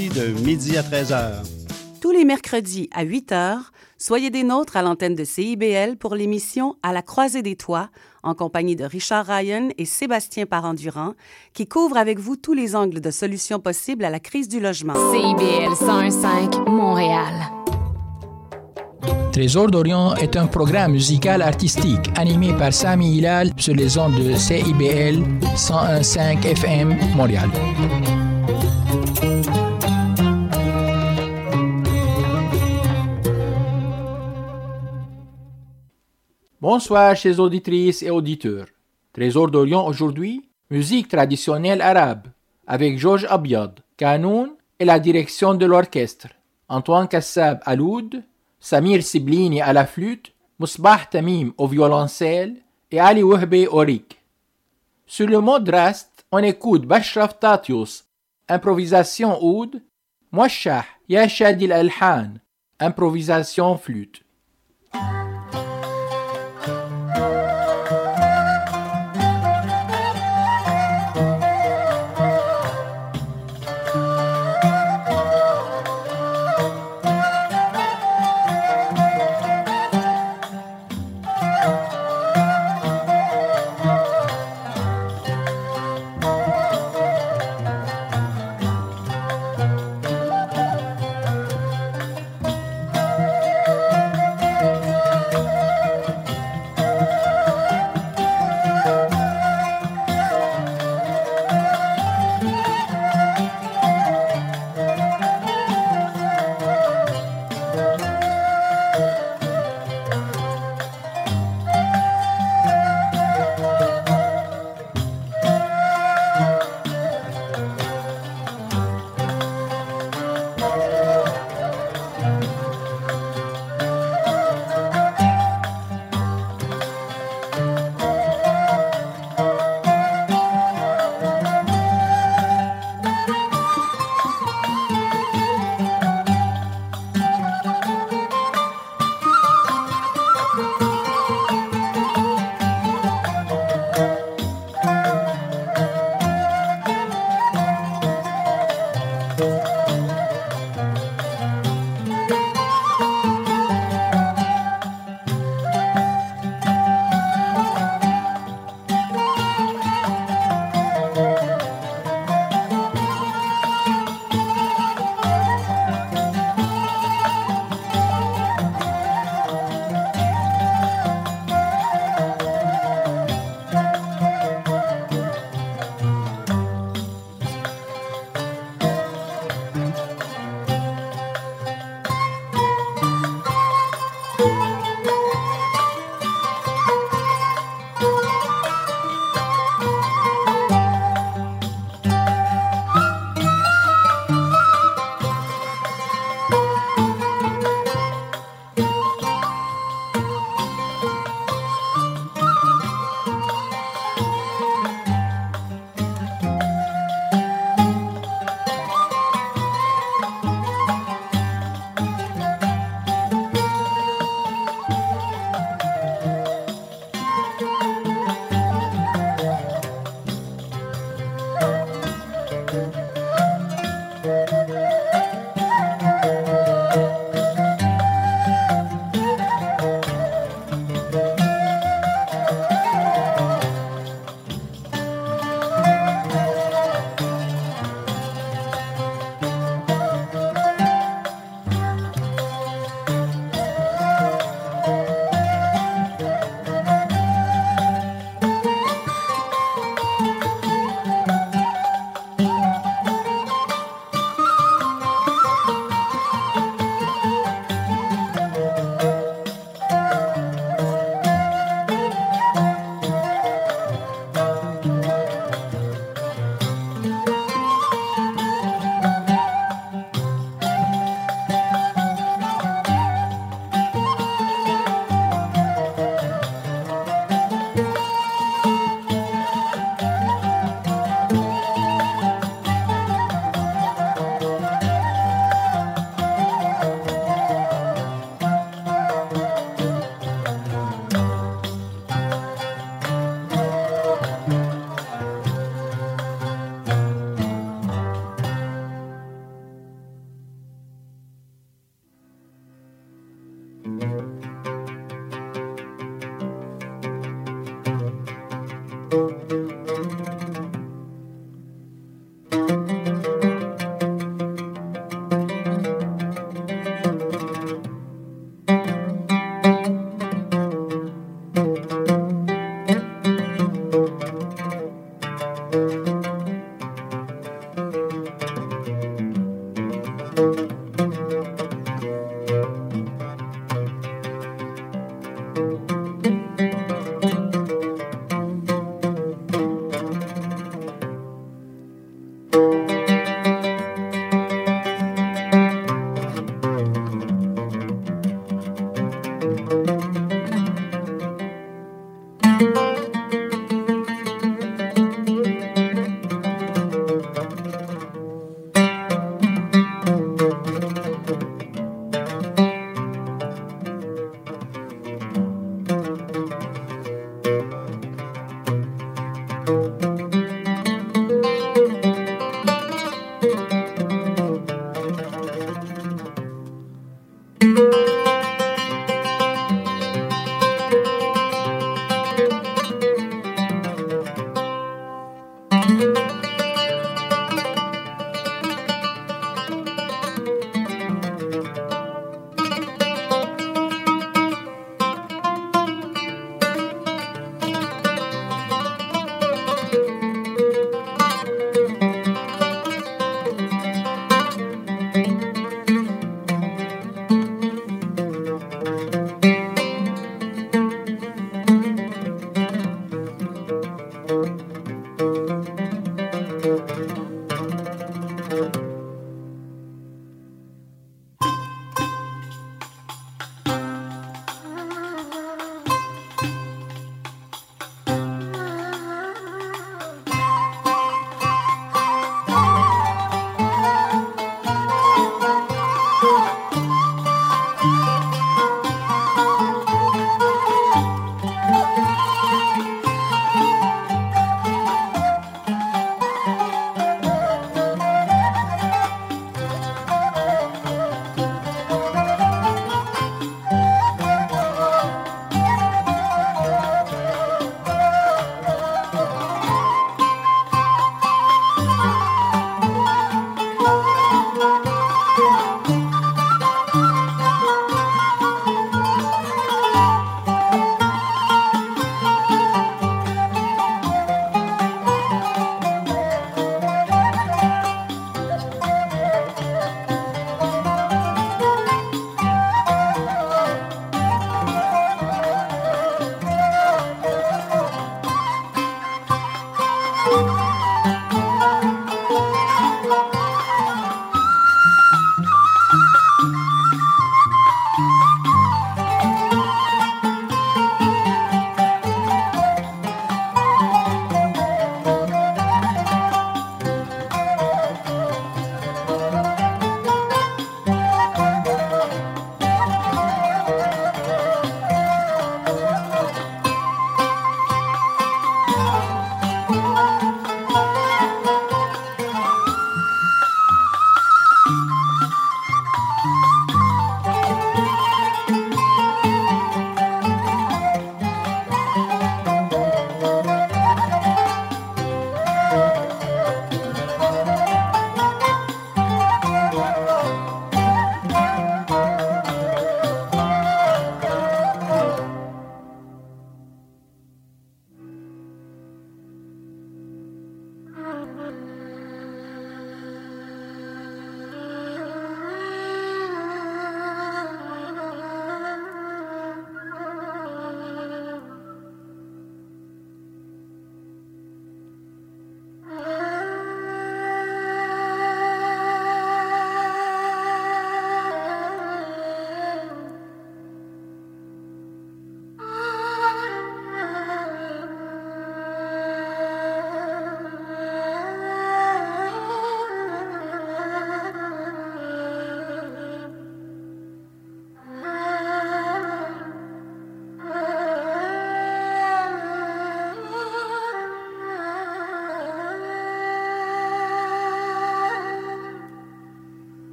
mercredis de midi à 13h. Tous les mercredis à 8 h, soyez des nôtres à l'antenne de CIBL pour l'émission À la croisée des toits, en compagnie de Richard Ryan et Sébastien Parent-Durand, qui couvrent avec vous tous les angles de solutions possibles à la crise du logement. CIBL 101.5 Montréal. Trésor d'Orient est un programme musical artistique animé par Sami Hilal sur les ondes de CIBL 101.5 FM Montréal. Bonsoir, chers auditrices et auditeurs. Trésor d'Orient aujourd'hui, musique traditionnelle arabe, avec Georges Abiad, Kanoun et la direction de l'orchestre. Antoine Kassab à l'oud, Samir Siblini à la flûte, Mousbah Tamim au violoncelle et Ali Wahbe au. Sur le mot Drast, on écoute Bashraf Tatius, improvisation oud, Mouachah Yashadil Alhan, improvisation flûte.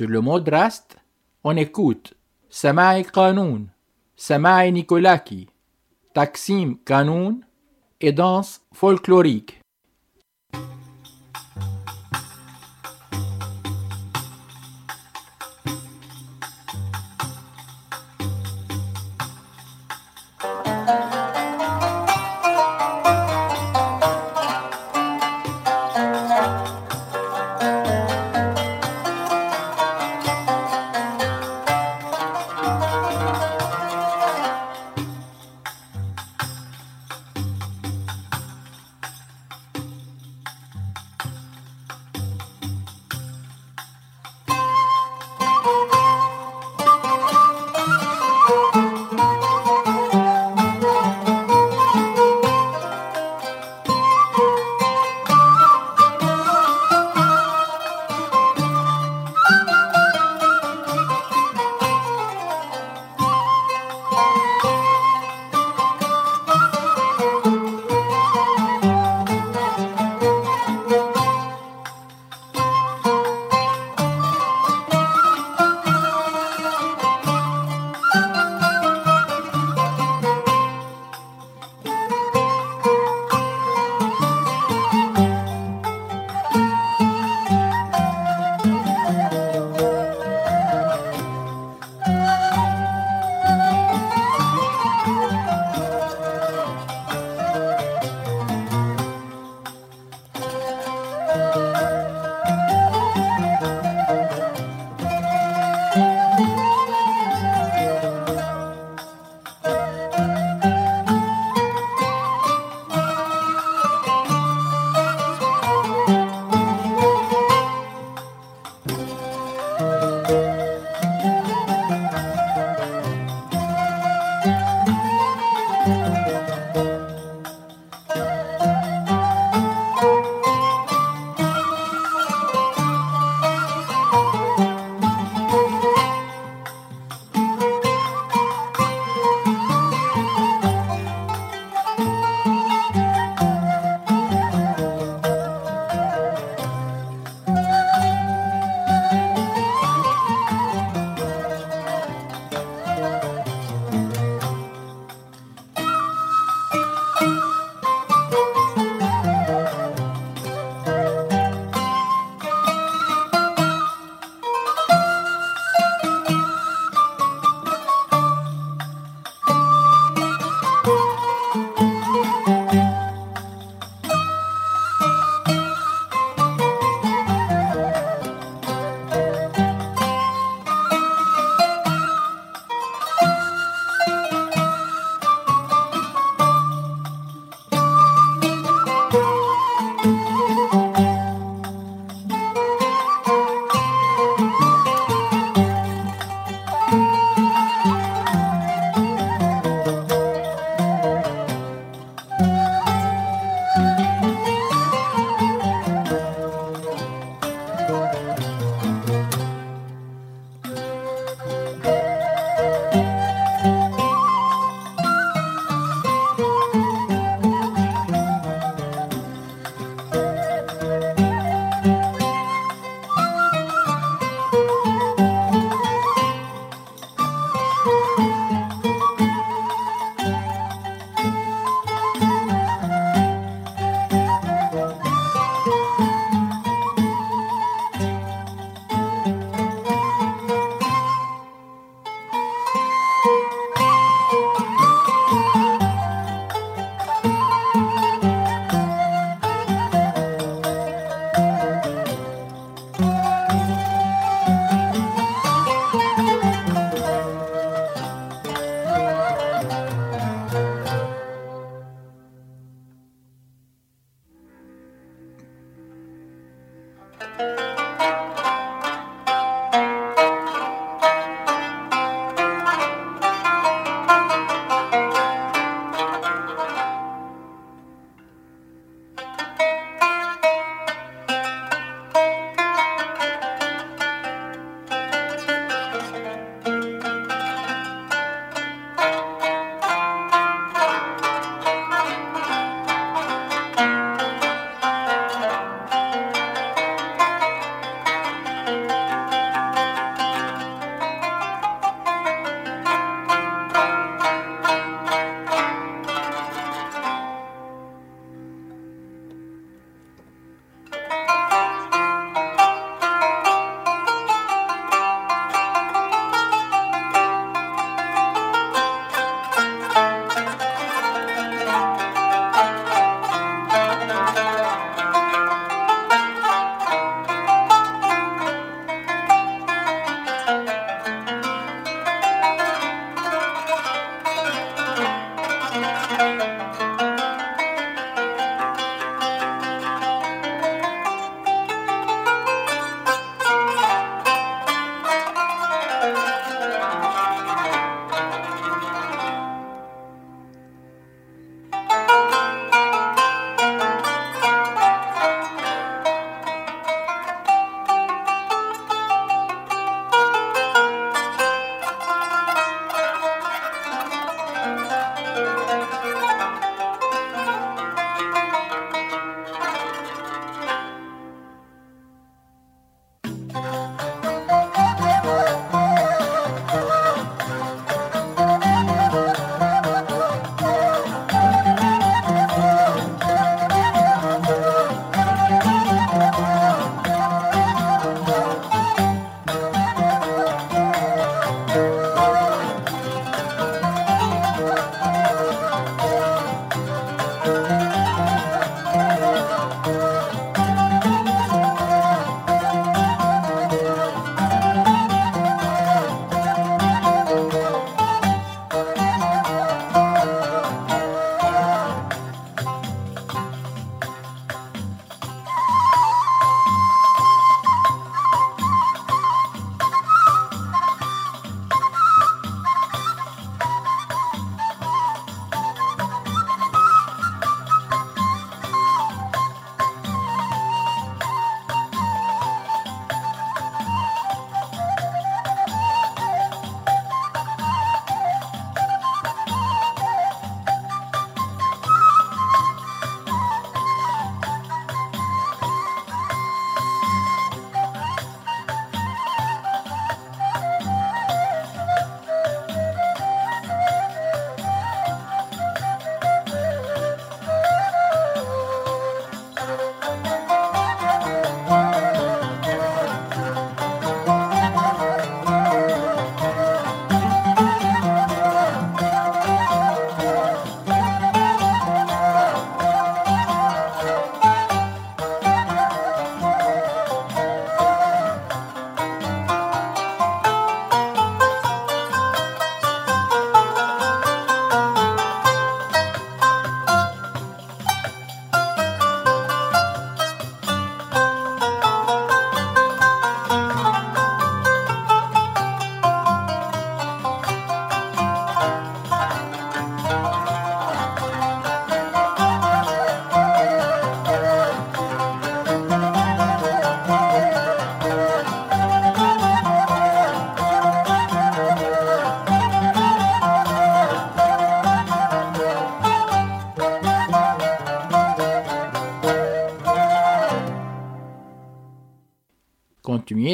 Sur le mot draste, on écoute Samaï Kanoun, Samaï Nikolaki, Taksim Kanoun et danse folklorique.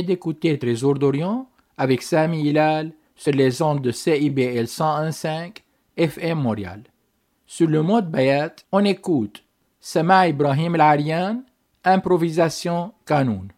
D'écouter Trésor d'Orient avec Sami Hilal sur les ondes de CIBL 101.5 FM Montréal. Sur le mode Bayat, on écoute Sama Ibrahim Al-Arian, improvisation Kanoun.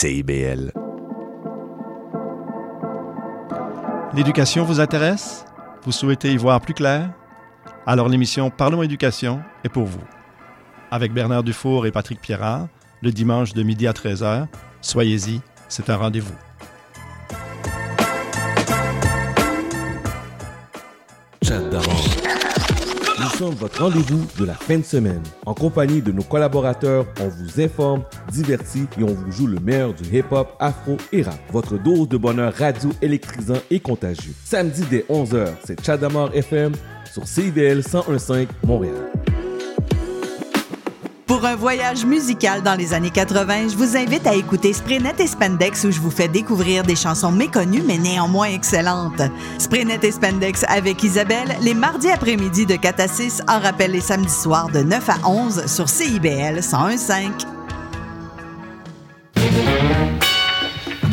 CIBL. L'éducation vous intéresse? Vous souhaitez y voir plus clair? Alors l'émission Parlons éducation est pour vous. Avec Bernard Dufour et Patrick Pierrard, le dimanche de midi à 13h, soyez-y, c'est un rendez-vous. Chat d'avant. Nous sommes votre rendez-vous de la fin de semaine. En compagnie de nos collaborateurs, on vous informe, divertit et on vous joue le meilleur du hip-hop, afro et rap. Votre dose de bonheur radio électrisant et contagieux. Samedi dès 11h, c'est Chadamar FM sur CIVL 1015 Montréal. Pour un voyage musical dans les années 80, je vous invite à écouter Spraynet et Spandex où je vous fais découvrir des chansons méconnues mais néanmoins excellentes. Spraynet et Spandex avec Isabelle, les mardis après-midi de 4 à 6, en rappel les samedis soirs de 9 à 11 sur CIBL 1015.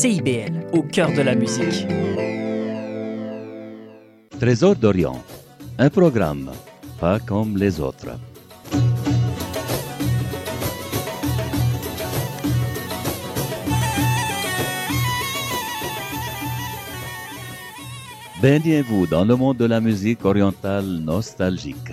CIBL, au cœur de la musique. Trésor d'Orient, un programme pas comme les autres. Baignez-vous dans le monde de la musique orientale nostalgique.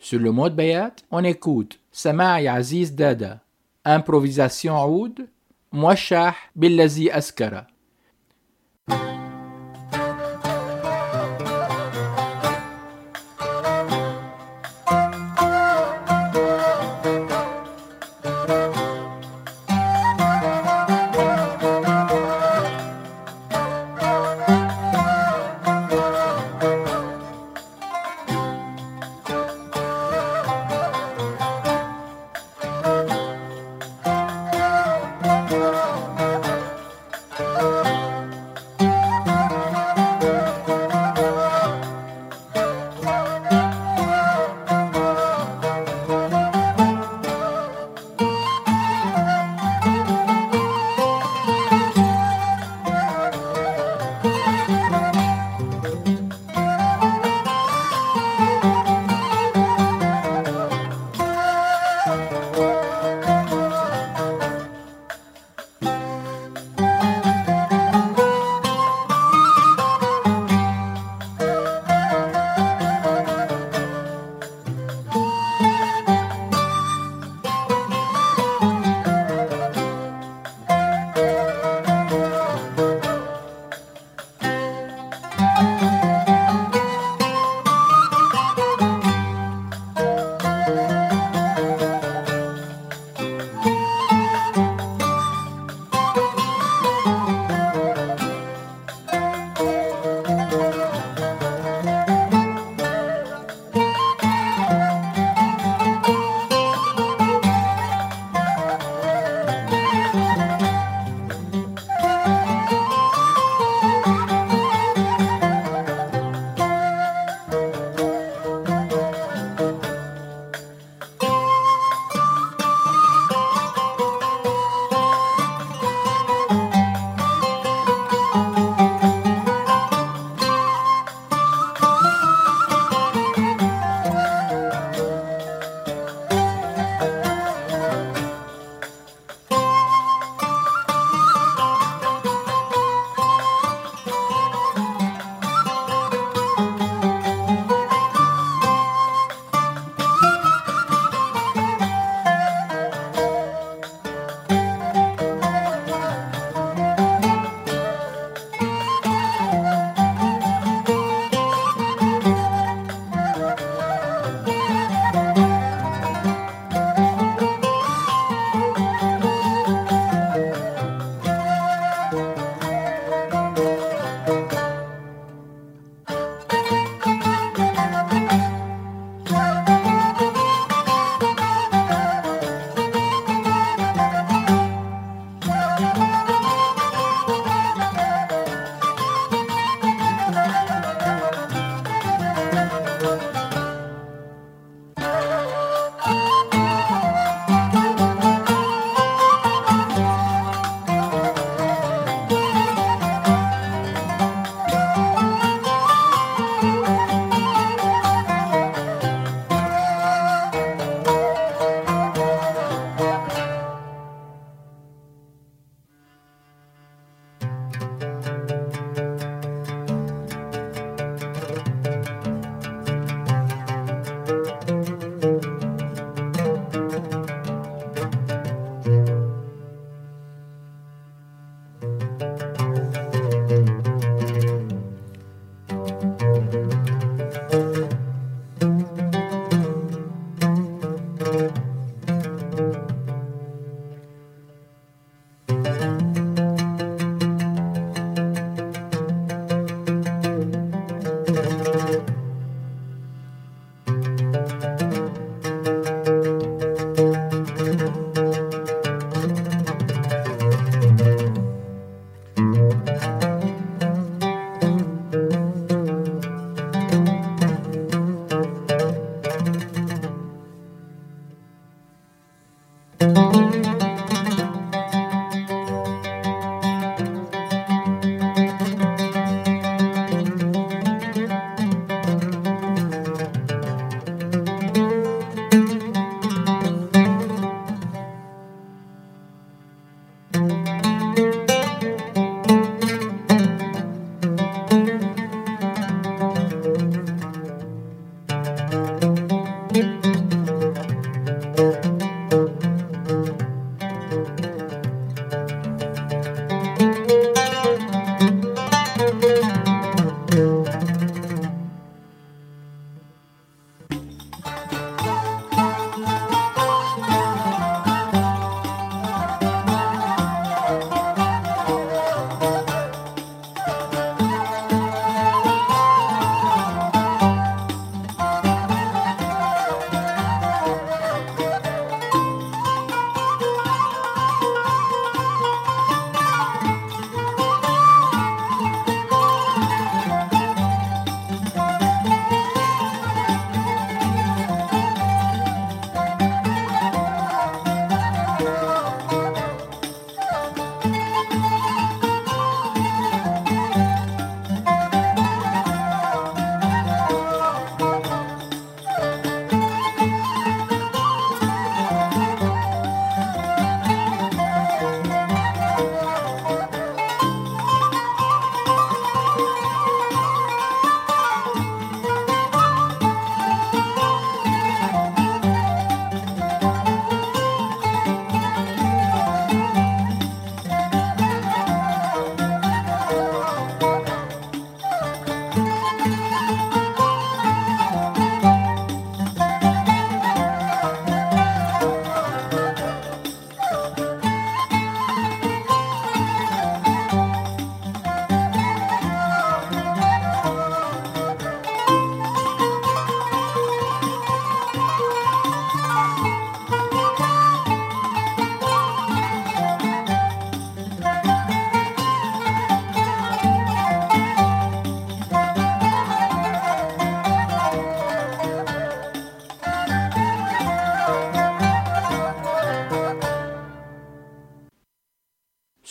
Sur le mode Bayat, on écoute Samaï Aziz Dada, improvisation oud, Mouachah Billazi Askara.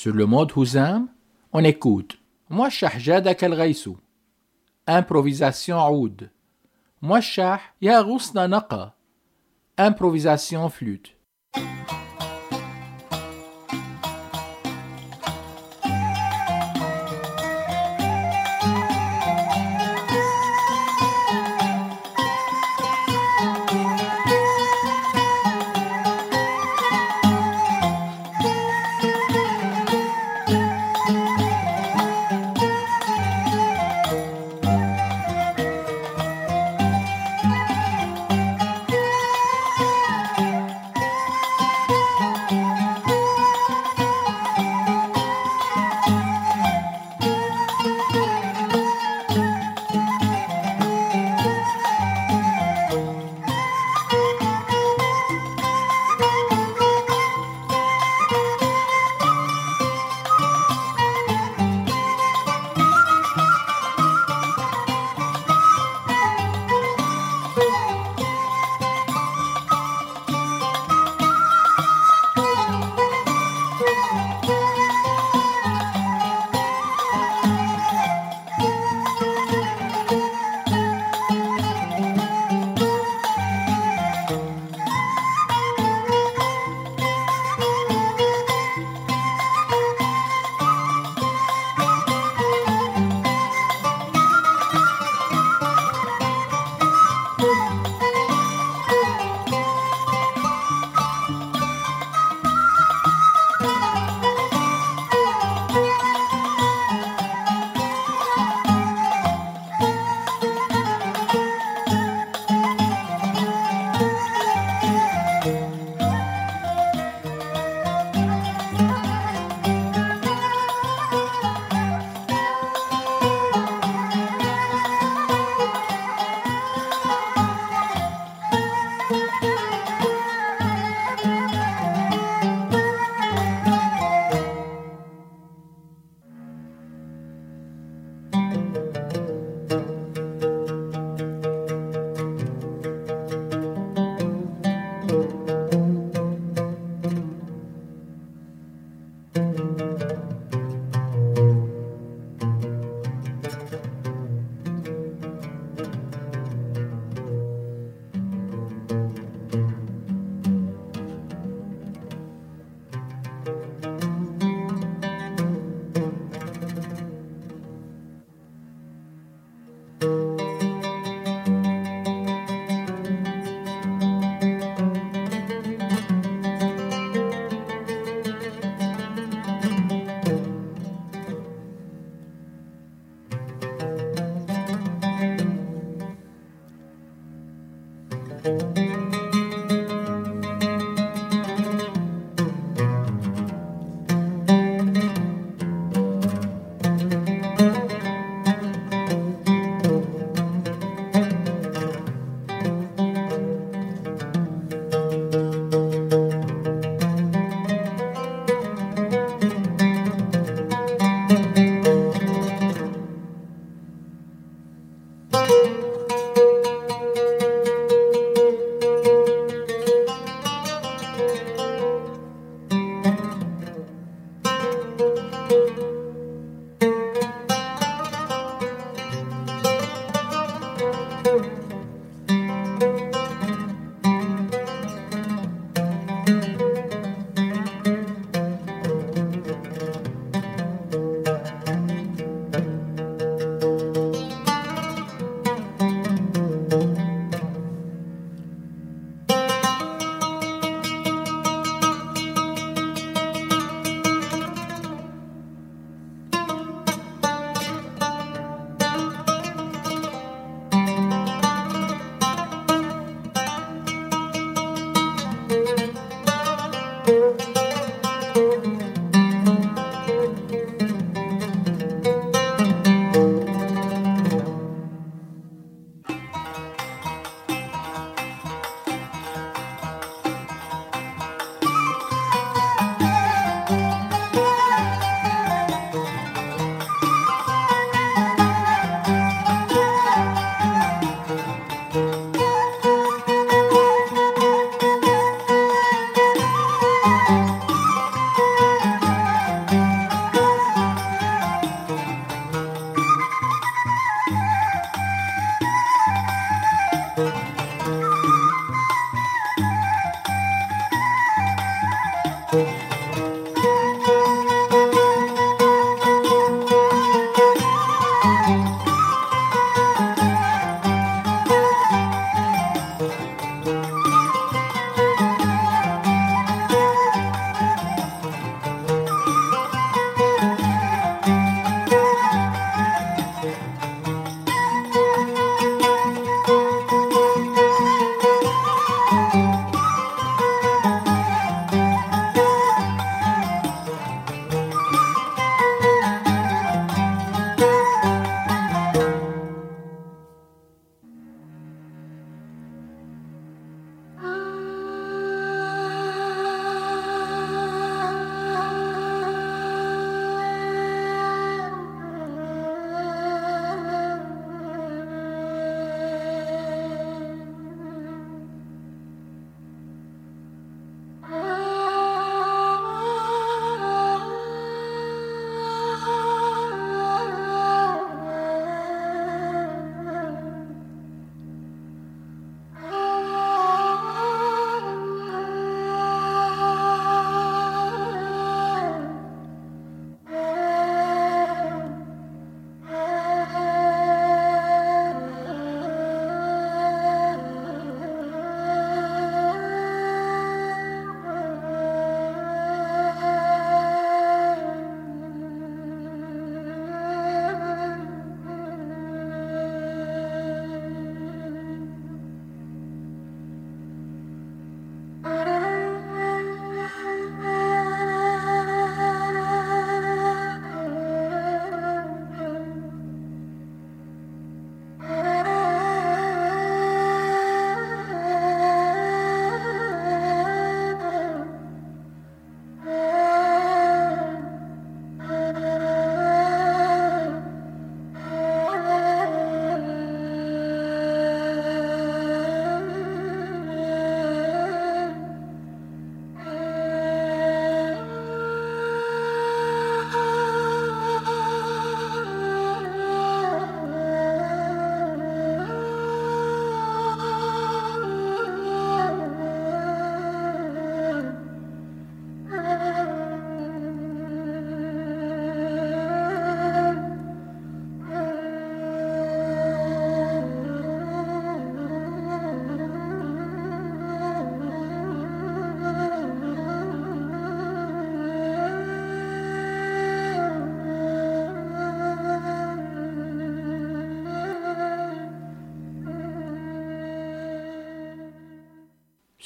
Sur le mode Houzam, on écoute Moi Shahjadak al Ghaïsou. Improvisation Oud. Moi Shah Ya Naqa. Improvisation flûte.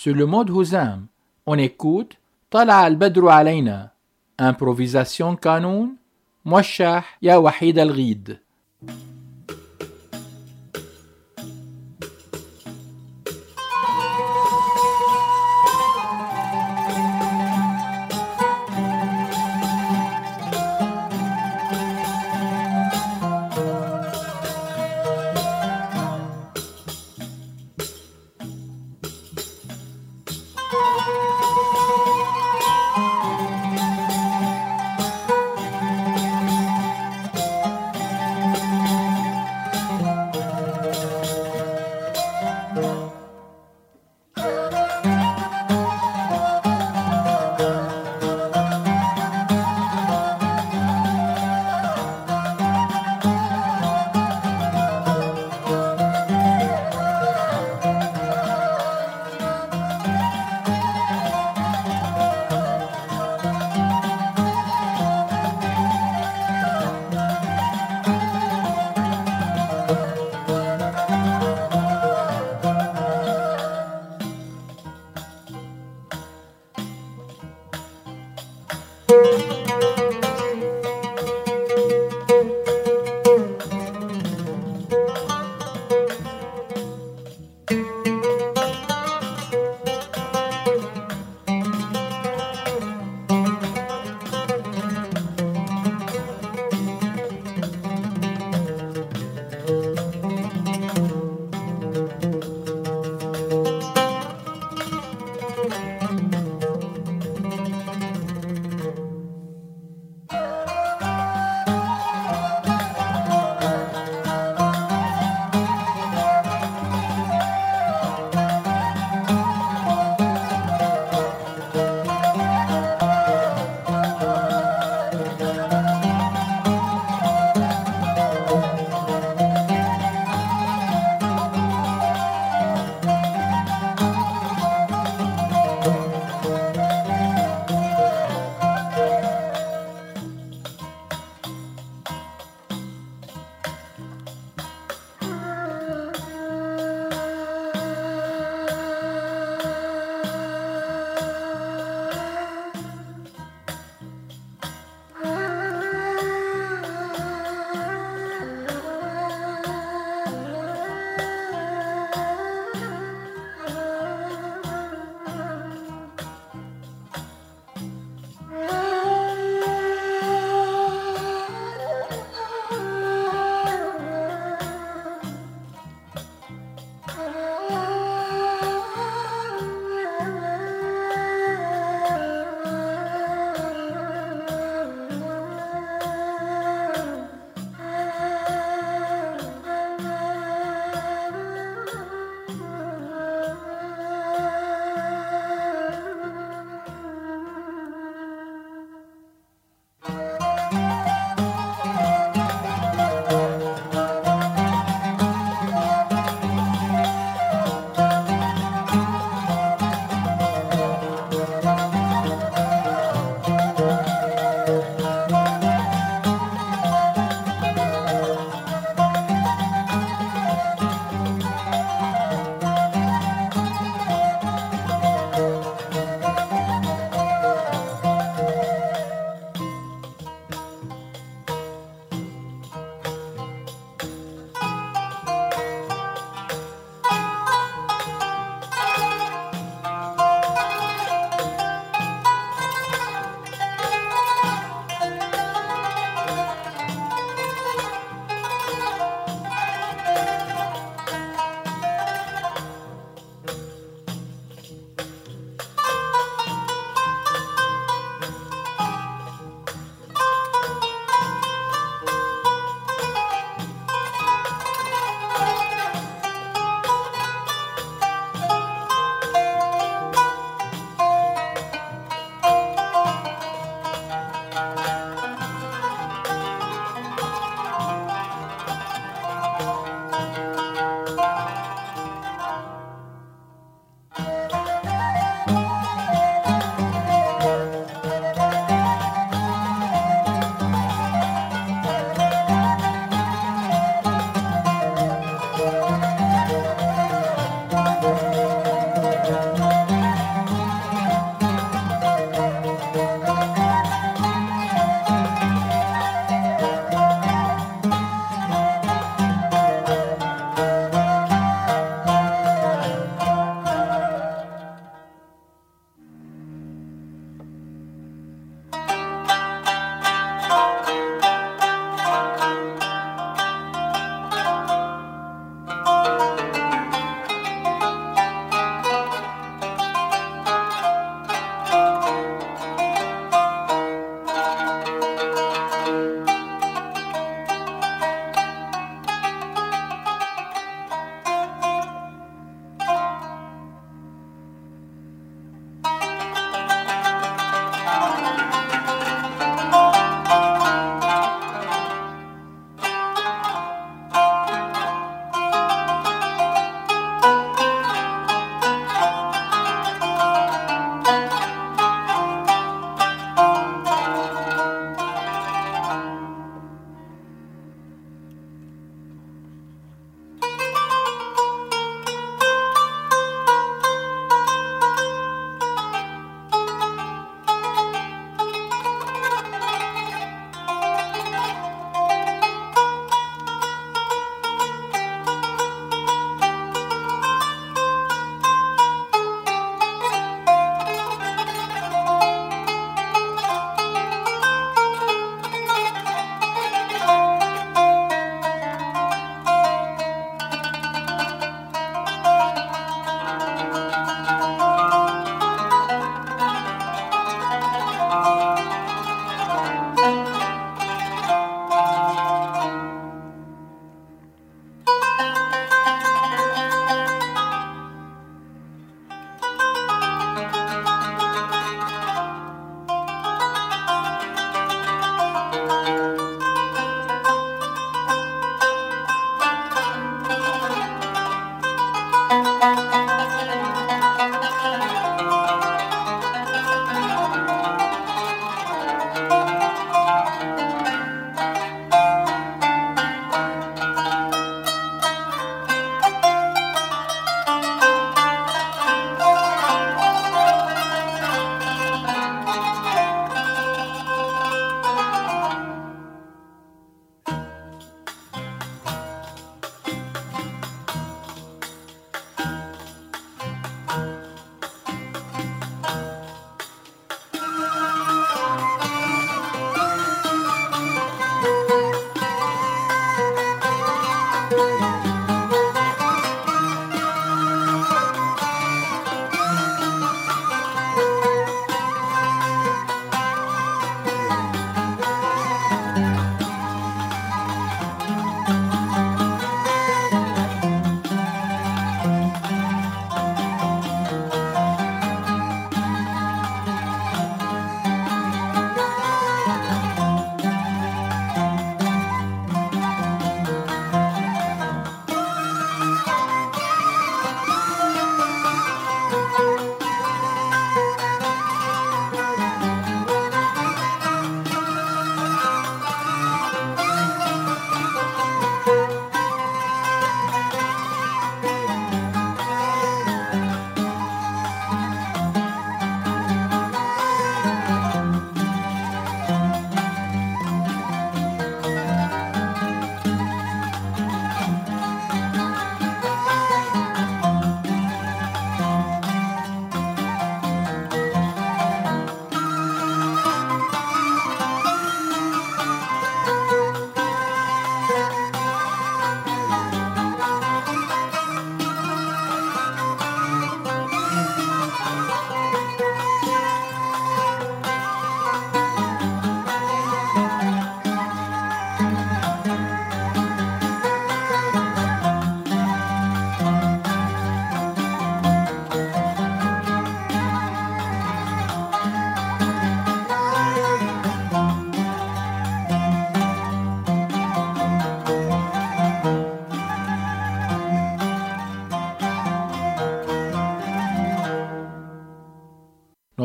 sur le mode Houzam. On écoute Tala al-Badru improvisation Kanoun, Mouachah ya Wahid al-Ghid.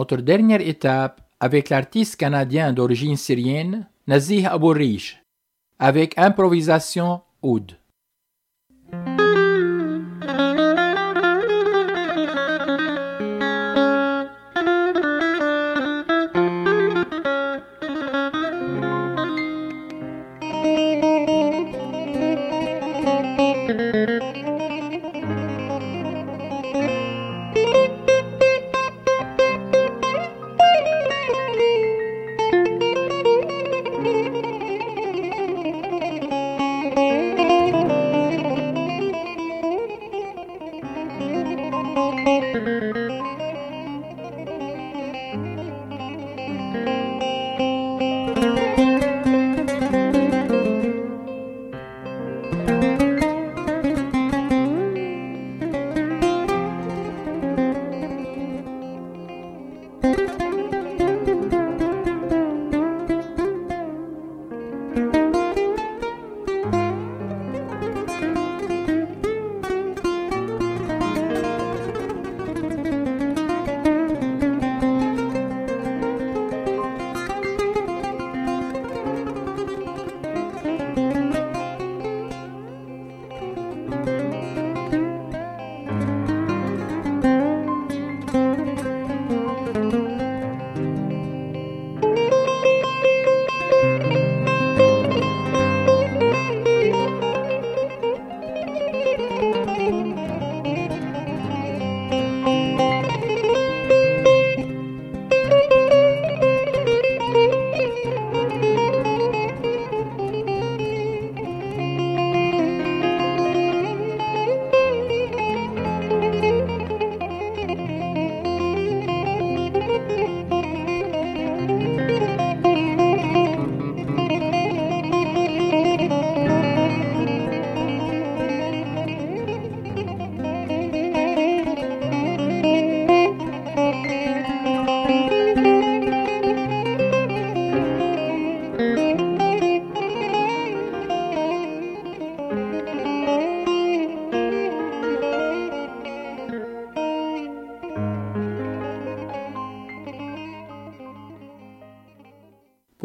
Notre dernière étape avec l'artiste canadien d'origine syrienne, Nazih Abourish, avec improvisation oud.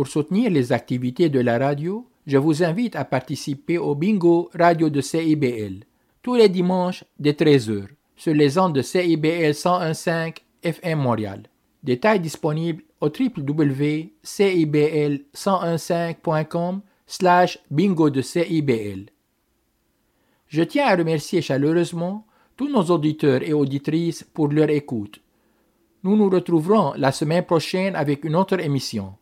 Pour soutenir les activités de la radio, je vous invite à participer au bingo radio de CIBL tous les dimanches dès 13h sur les ondes de CIBL 101.5 FM Montréal. Détails disponibles au www.cibl1015.com slash bingo de CIBL. Je tiens à remercier chaleureusement tous nos auditeurs et auditrices pour leur écoute. Nous nous retrouverons la semaine prochaine avec une autre émission.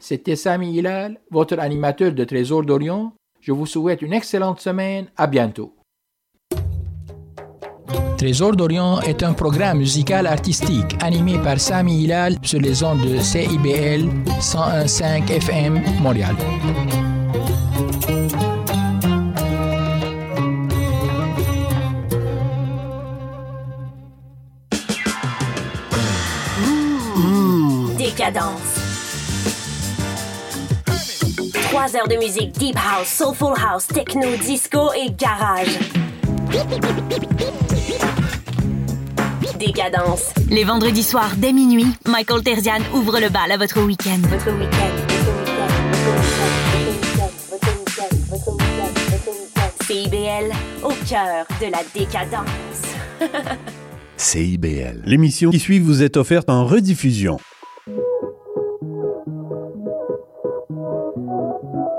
C'était Sami Hilal, votre animateur de Trésor d'Orient. Je vous souhaite une excellente semaine. À bientôt. Trésor d'Orient est un programme musical artistique animé par Sami Hilal sur les ondes de CIBL 101.5 FM Montréal. Décadence. Trois heures de musique deep house, soulful house, techno, disco et garage. Décadence. Les vendredis soirs, dès minuit, Michael Terzian ouvre le bal à votre week-end. Votre week-end. CIBL, au cœur de la décadence. CIBL. L'émission qui suit vous est offerte en rediffusion.